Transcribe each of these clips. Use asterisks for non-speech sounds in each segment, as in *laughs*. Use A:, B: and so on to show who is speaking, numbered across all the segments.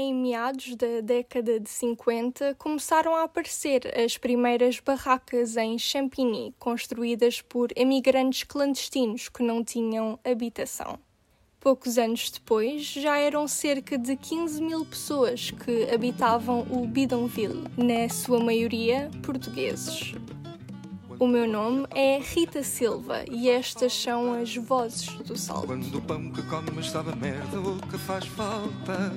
A: em meados da década de 50, começaram a aparecer as primeiras barracas em Champigny, construídas por emigrantes clandestinos que não tinham habitação. Poucos anos depois, já eram cerca de 15 mil pessoas que habitavam o Bidonville, na sua maioria portugueses. O meu nome é Rita Silva e estas são as vozes do Salto.
B: Quando o pão que comes estava merda, o que faz falta?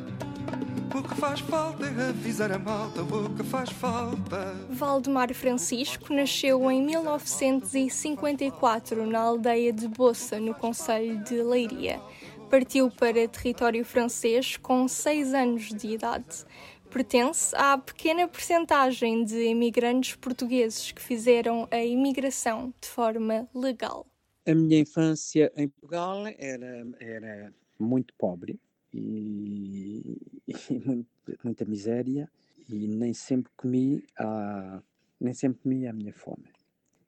B: O que faz falta é avisar a malta, o que faz falta.
A: Valdemar Francisco nasceu em 1954 na aldeia de Boça, no Conselho de Leiria. Partiu para território francês com seis anos de idade pertence à pequena percentagem de imigrantes portugueses que fizeram a imigração de forma legal.
C: A minha infância em Portugal era, era muito pobre e, e *laughs* muito, muita miséria e nem sempre comi a, nem sempre comi a minha fome.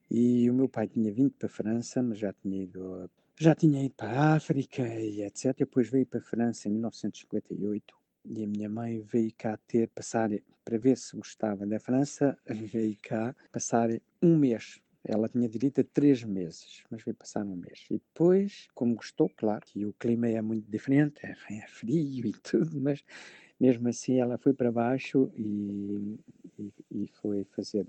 C: E o meu pai tinha vindo para a França, mas já tinha ido já tinha ido para a África e etc. Depois veio para a França em 1958 e a minha mãe veio cá ter, passar, para ver se gostava da França, *laughs* veio cá passar um mês. Ela tinha direito a três meses, mas veio passar um mês. E depois, como gostou, claro, que o clima é muito diferente, é, é frio e *laughs* tudo, mas mesmo assim ela foi para baixo e, fazer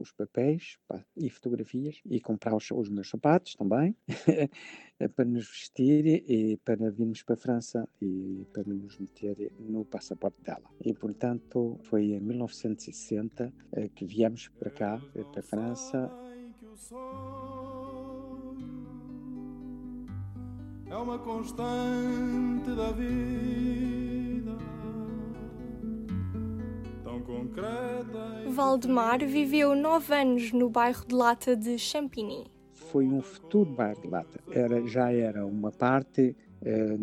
C: os, papéis e fotografias e comprar os, os meus sapatos também *laughs* para nos vestir e para virmos para a França e para nos meter no passaporte dela. E portanto foi em 1960 eh, que viemos para cá, para a França. É uma constante da vida
A: Valdemar viveu nove anos no bairro de Lata de Champigny.
C: Foi um futuro bairro de Lata. Era, já era uma parte eh,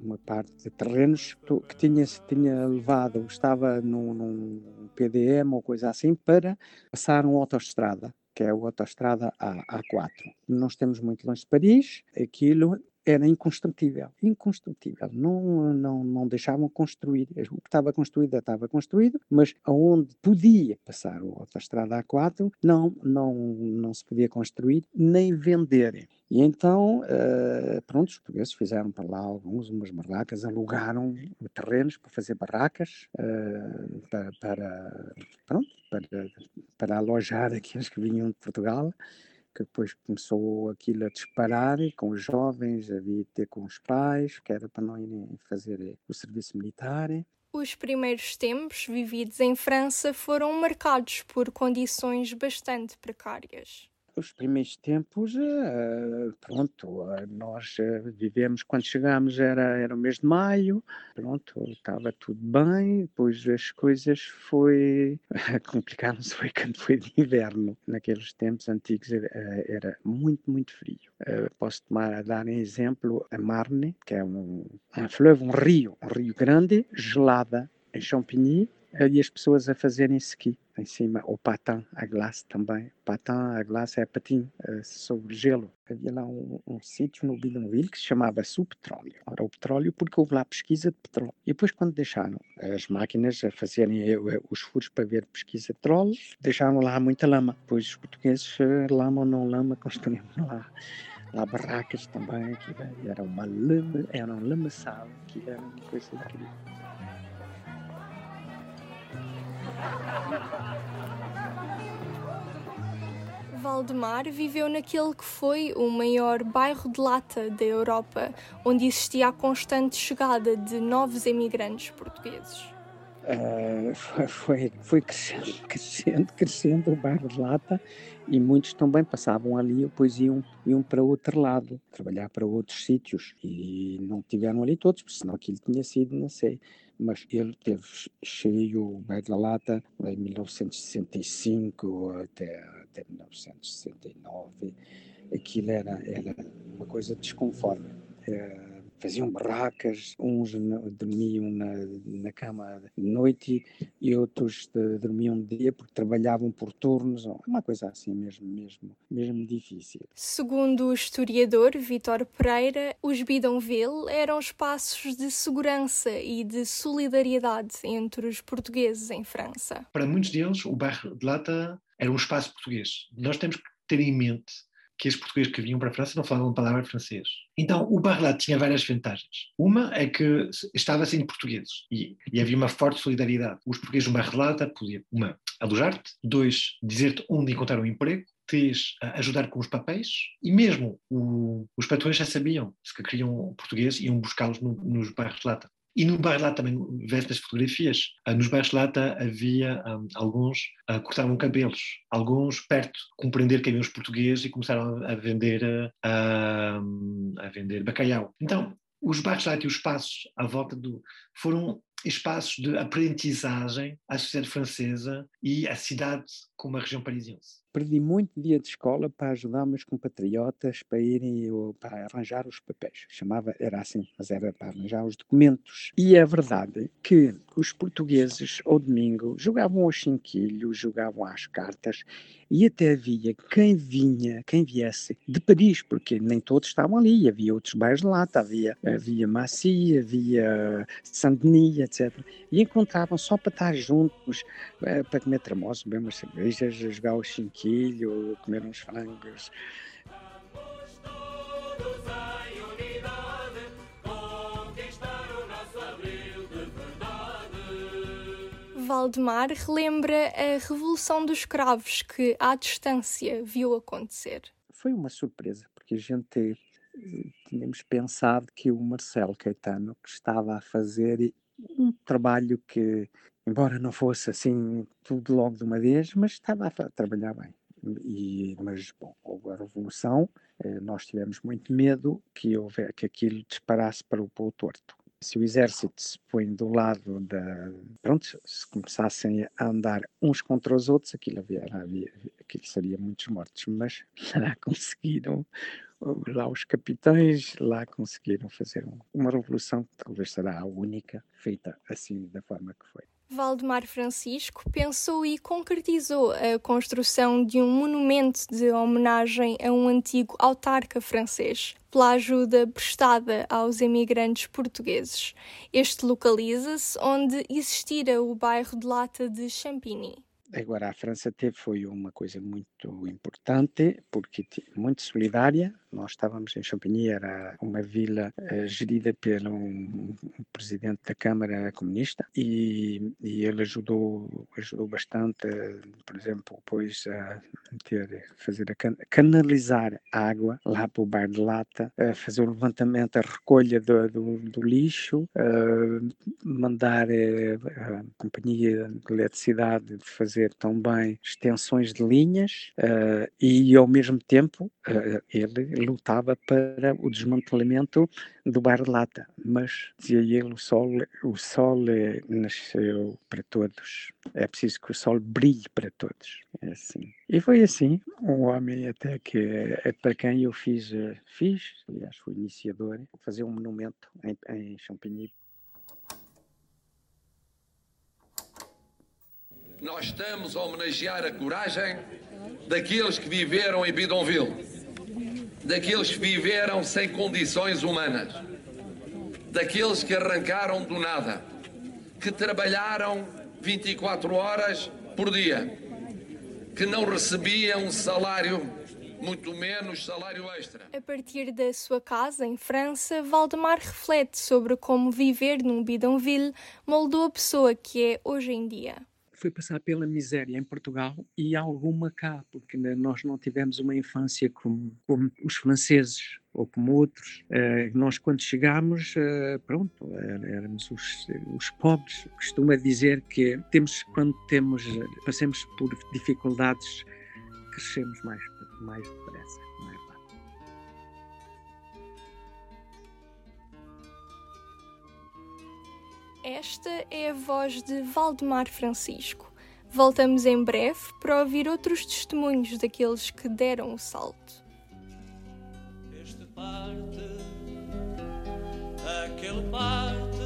C: uma parte de terrenos que tinha, tinha levado, estava num, num PDM ou coisa assim, para passar uma autoestrada que é a autoestrada A, A4. Nós estamos muito longe de Paris, aquilo era inconstrutível, inconstrutível. Não, não, não deixavam construir. O que estava construído estava construído, mas aonde podia passar a autoestrada A4 não, não, não se podia construir nem vender. E então, uh, pronto, os portugueses fizeram para lá alguns, umas barracas, alugaram terrenos para fazer barracas, uh, para, para, pronto, para, para alojar aqueles que vinham de Portugal que depois começou aquilo a disparar com os jovens, havia de ter com os pais, que era para não irem fazer o serviço militar.
A: Os primeiros tempos vividos em França foram marcados por condições bastante precárias
C: os primeiros tempos, uh, pronto, uh, nós uh, vivemos, quando chegámos era, era o mês de maio, pronto, estava tudo bem, depois as coisas foi, *laughs* complicaram-se foi quando foi de inverno, naqueles tempos antigos era, muito, muito frio. posso tomar, dar um exemplo, a Marne, que é um, um fleuve, um rio, um rio grande, gelada, em Champigny, e as pessoas a fazerem ski em cima, o patin, a glace também. Patin, a glace é patim uh, sobre gelo. Havia lá um, um sítio no Bidonville que se chamava o petróleo. Ora, o petróleo porque houve lá pesquisa de petróleo. E depois quando deixaram as máquinas a fazerem eh, os furos para ver pesquisa de petróleo, deixaram lá muita lama. Depois os portugueses, eh, lama ou não lama, construíram *laughs* lá lá barracas também, que era uma lama, era um lamaçal, que era uma coisa incrível.
A: Valdemar viveu naquele que foi o maior bairro de lata da Europa, onde existia a constante chegada de novos emigrantes portugueses.
C: Uh, foi, foi crescendo, *laughs* crescendo, crescendo o bairro de lata e muitos também passavam ali e depois iam, iam para outro lado, trabalhar para outros sítios e não tiveram ali todos, porque senão aquilo tinha sido, não sei, mas ele teve cheio Bairro da Lata em 1965 até, até 1969. Aquilo era, era uma coisa desconforme. É, faziam barracas, uns dormiam na, na cama de noite e outros de, dormiam de dia porque trabalhavam por turnos, uma coisa assim mesmo, mesmo, mesmo difícil.
A: Segundo o historiador Vítor Pereira, os bidonville eram espaços de segurança e de solidariedade entre os portugueses em França.
D: Para muitos deles, o bairro de Lata era um espaço português. Nós temos que ter em mente que os portugueses que vinham para a França não falavam palavra francês. Então, o Barlat tinha várias vantagens. Uma é que estava sem portugueses e, e, havia uma forte solidariedade. Os portugueses no Barlat podiam, uma, alojar-te, dois, dizer-te onde encontrar um emprego, três, ajudar com os papéis e mesmo o, os patrões já sabiam se que queriam português iam buscá-los no, nos bairros de lata. E no bairro lá também vês nas fotografias. Ah, nos bairros lata havia um, alguns uh, cortavam cabelos, alguns perto compreender que haviam os portugueses e começaram a, vender a vender bacalhau. Então os bairros lata e os espaços à volta do foram espaços de aprendizagem à sociedade francesa e à cidade como a região parisiense
C: perdi muito dia de escola para ajudar meus compatriotas para irem para arranjar os papéis. Chamava, era assim, mas era para arranjar os documentos. E é verdade que os portugueses, ao domingo, jogavam ao chinquilho, jogavam às cartas e até havia quem vinha, quem viesse de Paris, porque nem todos estavam ali, havia outros bairros lá, havia, havia Massy, havia Saint-Denis, etc. E encontravam só para estar juntos, eh, para comer tramosos, beber umas cervejas, jogar ao chinquilho, comer uns frangos.
A: Valdemar relembra a Revolução dos Cravos que, à distância, viu acontecer.
C: Foi uma surpresa, porque a gente eh, tínhamos pensado que o Marcelo Caetano que estava a fazer um trabalho que, embora não fosse assim tudo logo de uma vez, mas estava a trabalhar bem. E, mas, bom, houve a revolução, eh, nós tivemos muito medo que, houve, que aquilo disparasse para o, para o torto se o exército se põe do lado da. Pronto, se começassem a andar uns contra os outros, aquilo, havia, havia, aquilo seria muitos mortos, mas *laughs* lá conseguiram, lá os capitães, lá conseguiram fazer uma revolução que talvez será a única feita assim da forma que foi.
A: Valdemar Francisco pensou e concretizou a construção de um monumento de homenagem a um antigo autarca francês, pela ajuda prestada aos emigrantes portugueses. Este localiza-se onde existira o bairro de Lata de Champigny.
C: Agora, a França teve foi uma coisa muito importante, porque muito solidária. Nós estávamos em Champigny, era uma vila uh, gerida pelo um, presidente da Câmara comunista e, e ele ajudou ajudou bastante, por exemplo, depois a ter fazer a can canalizar água lá para o bar de lata, uh, fazer o levantamento, a recolha do, do, do lixo, mandar a companhia de eletricidade fazer fazer também extensões de linhas uh, e, ao mesmo tempo, uh, ele lutava para o desmantelamento do bar de lata. Mas, dizia ele, o sol, o sol é, nasceu para todos. É preciso que o sol brilhe para todos. É assim. E foi assim, um homem até que para quem eu fiz, fiz, aliás, fui iniciador, fazer um monumento em, em Champigny
E: nós estamos a homenagear a coragem daqueles que viveram em Bidonville, daqueles que viveram sem condições humanas, daqueles que arrancaram do nada, que trabalharam 24 horas por dia, que não recebiam salário, muito menos salário extra.
A: A partir da sua casa em França, Valdemar reflete sobre como viver num bidonville moldou a pessoa que é hoje em dia
C: foi passar pela miséria em Portugal e alguma cá, porque nós não tivemos uma infância como, como os franceses ou como outros. Uh, nós, quando chegámos, uh, pronto, éramos os, os pobres. Costuma dizer que temos, quando temos, passamos por dificuldades, crescemos mais, mais depressa.
A: Esta é a voz de Valdemar Francisco. Voltamos em breve para ouvir outros testemunhos daqueles que deram o salto.
F: Parte que ele faz